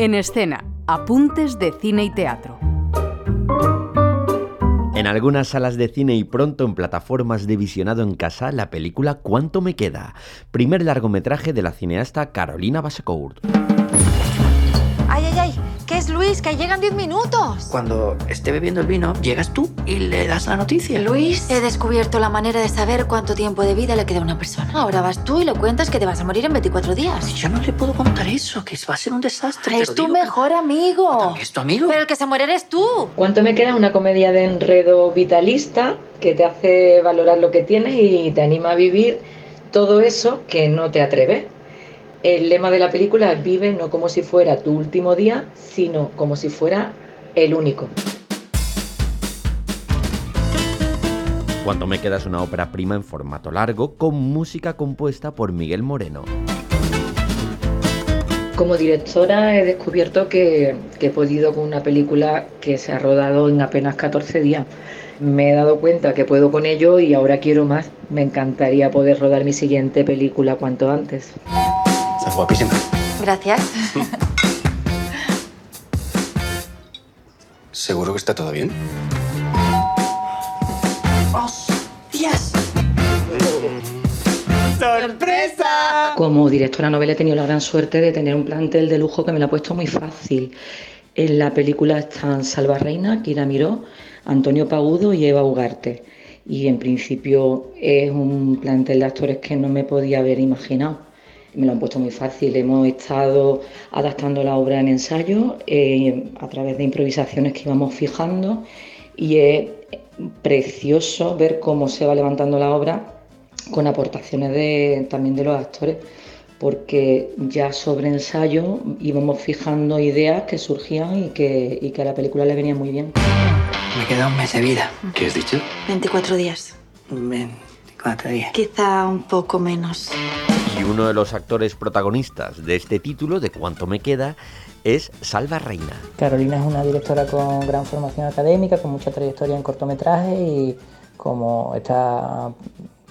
En escena, apuntes de cine y teatro. En algunas salas de cine y pronto en plataformas de visionado en casa, la película ¿Cuánto me queda? Primer largometraje de la cineasta Carolina Basecourt. Luis? Que llegan 10 minutos. Cuando esté bebiendo el vino, llegas tú y le das la noticia. Luis, he descubierto la manera de saber cuánto tiempo de vida le queda a una persona. Ahora vas tú y le cuentas que te vas a morir en 24 días. Yo no le puedo contar eso, que va a ser un desastre. Es tu mejor amigo. ¿Es tu amigo? Pero el que se muere eres tú. ¿Cuánto me queda? Una comedia de enredo vitalista que te hace valorar lo que tienes y te anima a vivir todo eso que no te atreves. El lema de la película es vive no como si fuera tu último día, sino como si fuera el único. Cuando me quedas una ópera prima en formato largo con música compuesta por Miguel Moreno. Como directora he descubierto que, que, he podido con una película que se ha rodado en apenas 14 días. Me he dado cuenta que puedo con ello y ahora quiero más. Me encantaría poder rodar mi siguiente película cuanto antes. Estás guapísima. Gracias. ¿Seguro que está todo bien? ¡Hostias! ¡Sorpresa! Como directora novela he tenido la gran suerte de tener un plantel de lujo que me lo ha puesto muy fácil. En la película están Salva Reina, Kira Miró, Antonio Pagudo y Eva Ugarte. Y en principio es un plantel de actores que no me podía haber imaginado. Me lo han puesto muy fácil. Hemos estado adaptando la obra en ensayo eh, a través de improvisaciones que íbamos fijando y es precioso ver cómo se va levantando la obra con aportaciones de, también de los actores, porque ya sobre ensayo íbamos fijando ideas que surgían y que, y que a la película le venía muy bien. Me queda un mes de vida. ¿Qué has dicho? 24 días. 24 días. Quizá un poco menos. Uno de los actores protagonistas de este título, de Cuánto me queda, es Salva Reina. Carolina es una directora con gran formación académica, con mucha trayectoria en cortometraje y como esta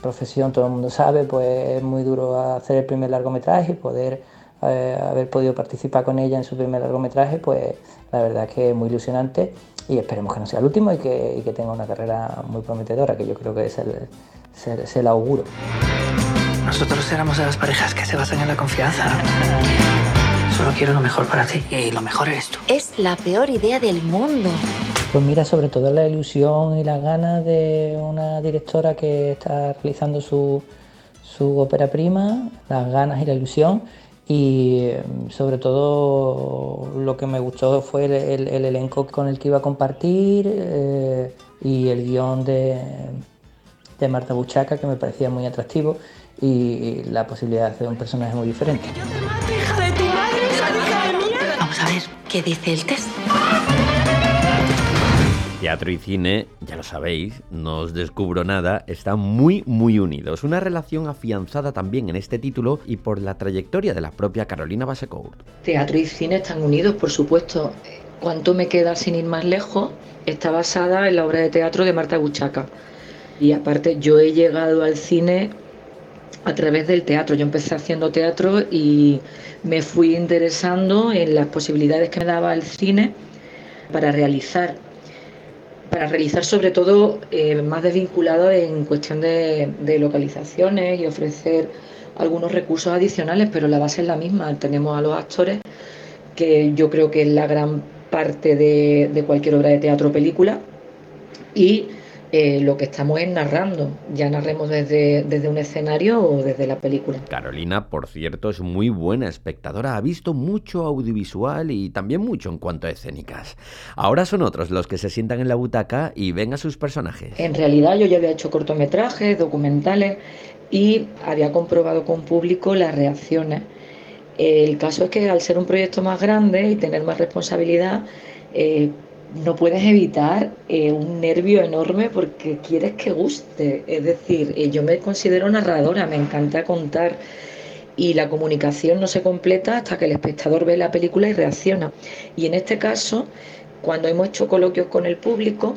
profesión todo el mundo sabe, pues es muy duro hacer el primer largometraje y poder eh, haber podido participar con ella en su primer largometraje, pues la verdad es que es muy ilusionante y esperemos que no sea el último y que, tenga una carrera muy prometedora, que yo creo que es el, se la auguro. Nosotros éramos de las parejas que se basan en la confianza. Solo quiero lo mejor para ti y lo mejor eres tú. Es la peor idea del mundo. Pues mira, sobre todo la ilusión y las ganas de una directora que está realizando su, su ópera prima, las ganas y la ilusión. Y sobre todo lo que me gustó fue el, el, el elenco con el que iba a compartir eh, y el guion de, de Marta Buchaca, que me parecía muy atractivo, y la posibilidad de hacer un personaje muy diferente. Vamos a ver qué dice el test. Teatro y cine, ya lo sabéis, no os descubro nada, están muy, muy unidos. Una relación afianzada también en este título y por la trayectoria de la propia Carolina Basecourt. Teatro y cine están unidos, por supuesto. Cuánto me queda sin ir más lejos está basada en la obra de teatro de Marta Buchaca. Y aparte, yo he llegado al cine a través del teatro. Yo empecé haciendo teatro y me fui interesando en las posibilidades que me daba el cine para realizar para realizar sobre todo eh, más desvinculado en cuestión de, localizaciones y ofrecer algunos recursos adicionales, pero la base es la misma. Tenemos a los actores, que yo creo que es la gran parte de, de cualquier obra de teatro o película, y eh, lo que estamos es narrando, ya narremos desde, desde un escenario o desde la película. Carolina, por cierto, es muy buena espectadora, ha visto mucho audiovisual y también mucho en cuanto a escénicas. Ahora son otros los que se sientan en la butaca y ven a sus personajes. En realidad yo ya había hecho cortometrajes, documentales y había comprobado con público las reacciones. El caso es que al ser un proyecto más grande y tener más responsabilidad, eh, no puedes evitar eh, un nervio enorme porque quieres que guste. Es decir, eh, yo me considero narradora, me encanta contar y la comunicación no se completa hasta que el espectador ve la película y reacciona. Y en este caso, cuando hemos hecho coloquios con el público,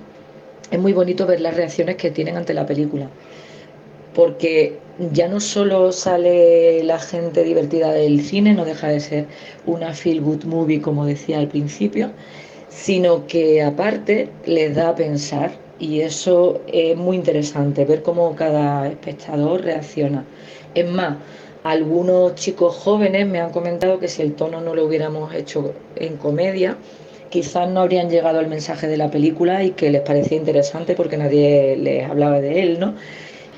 es muy bonito ver las reacciones que tienen ante la película. Porque ya no solo sale la gente divertida del cine, no deja de ser una feel good movie como decía al principio, sino que aparte les da a pensar y eso es muy interesante, ver cómo cada espectador reacciona. Es más, algunos chicos jóvenes me han comentado que si el tono no lo hubiéramos hecho en comedia, quizás no habrían llegado al mensaje de la película y que les parecía interesante porque nadie les hablaba de él, ¿no?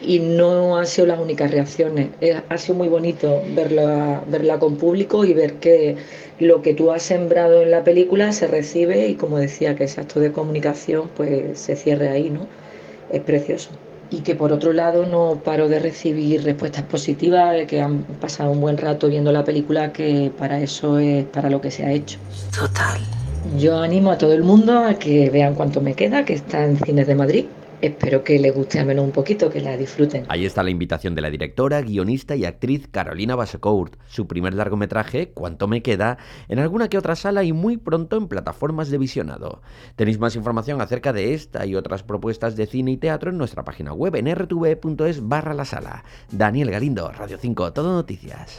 Y no han sido las únicas reacciones. Ha sido muy bonito verla, verla con público y ver que lo que tú has sembrado en la película se recibe y como decía, que ese acto de comunicación pues se cierre ahí, ¿no? Es precioso. Y que por otro lado no paro de recibir respuestas positivas, que han pasado un buen rato viendo la película, que para eso es para lo que se ha hecho. Total. Yo animo a todo el mundo a que vean cuánto me queda, que está en Cines de Madrid espero que les guste al menos un poquito, que la disfruten. Ahí está la invitación de la directora, guionista y actriz Carolina Basecourt. Su primer largometraje, Cuánto me queda, en alguna que otra sala y muy pronto en plataformas de visionado. Tenéis más información acerca de esta y otras propuestas de cine y teatro en nuestra página web en rtv.es barra la sala. Daniel Galindo, Radio 5, Todo Noticias.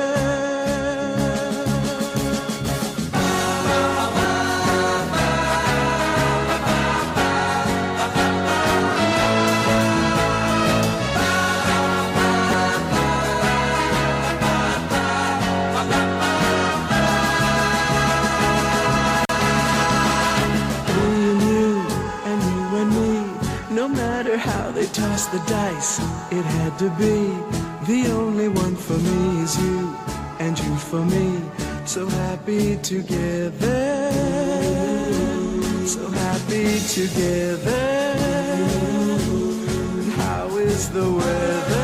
The dice, it had to be. The only one for me is you, and you for me. So happy together. So happy together. How is the weather?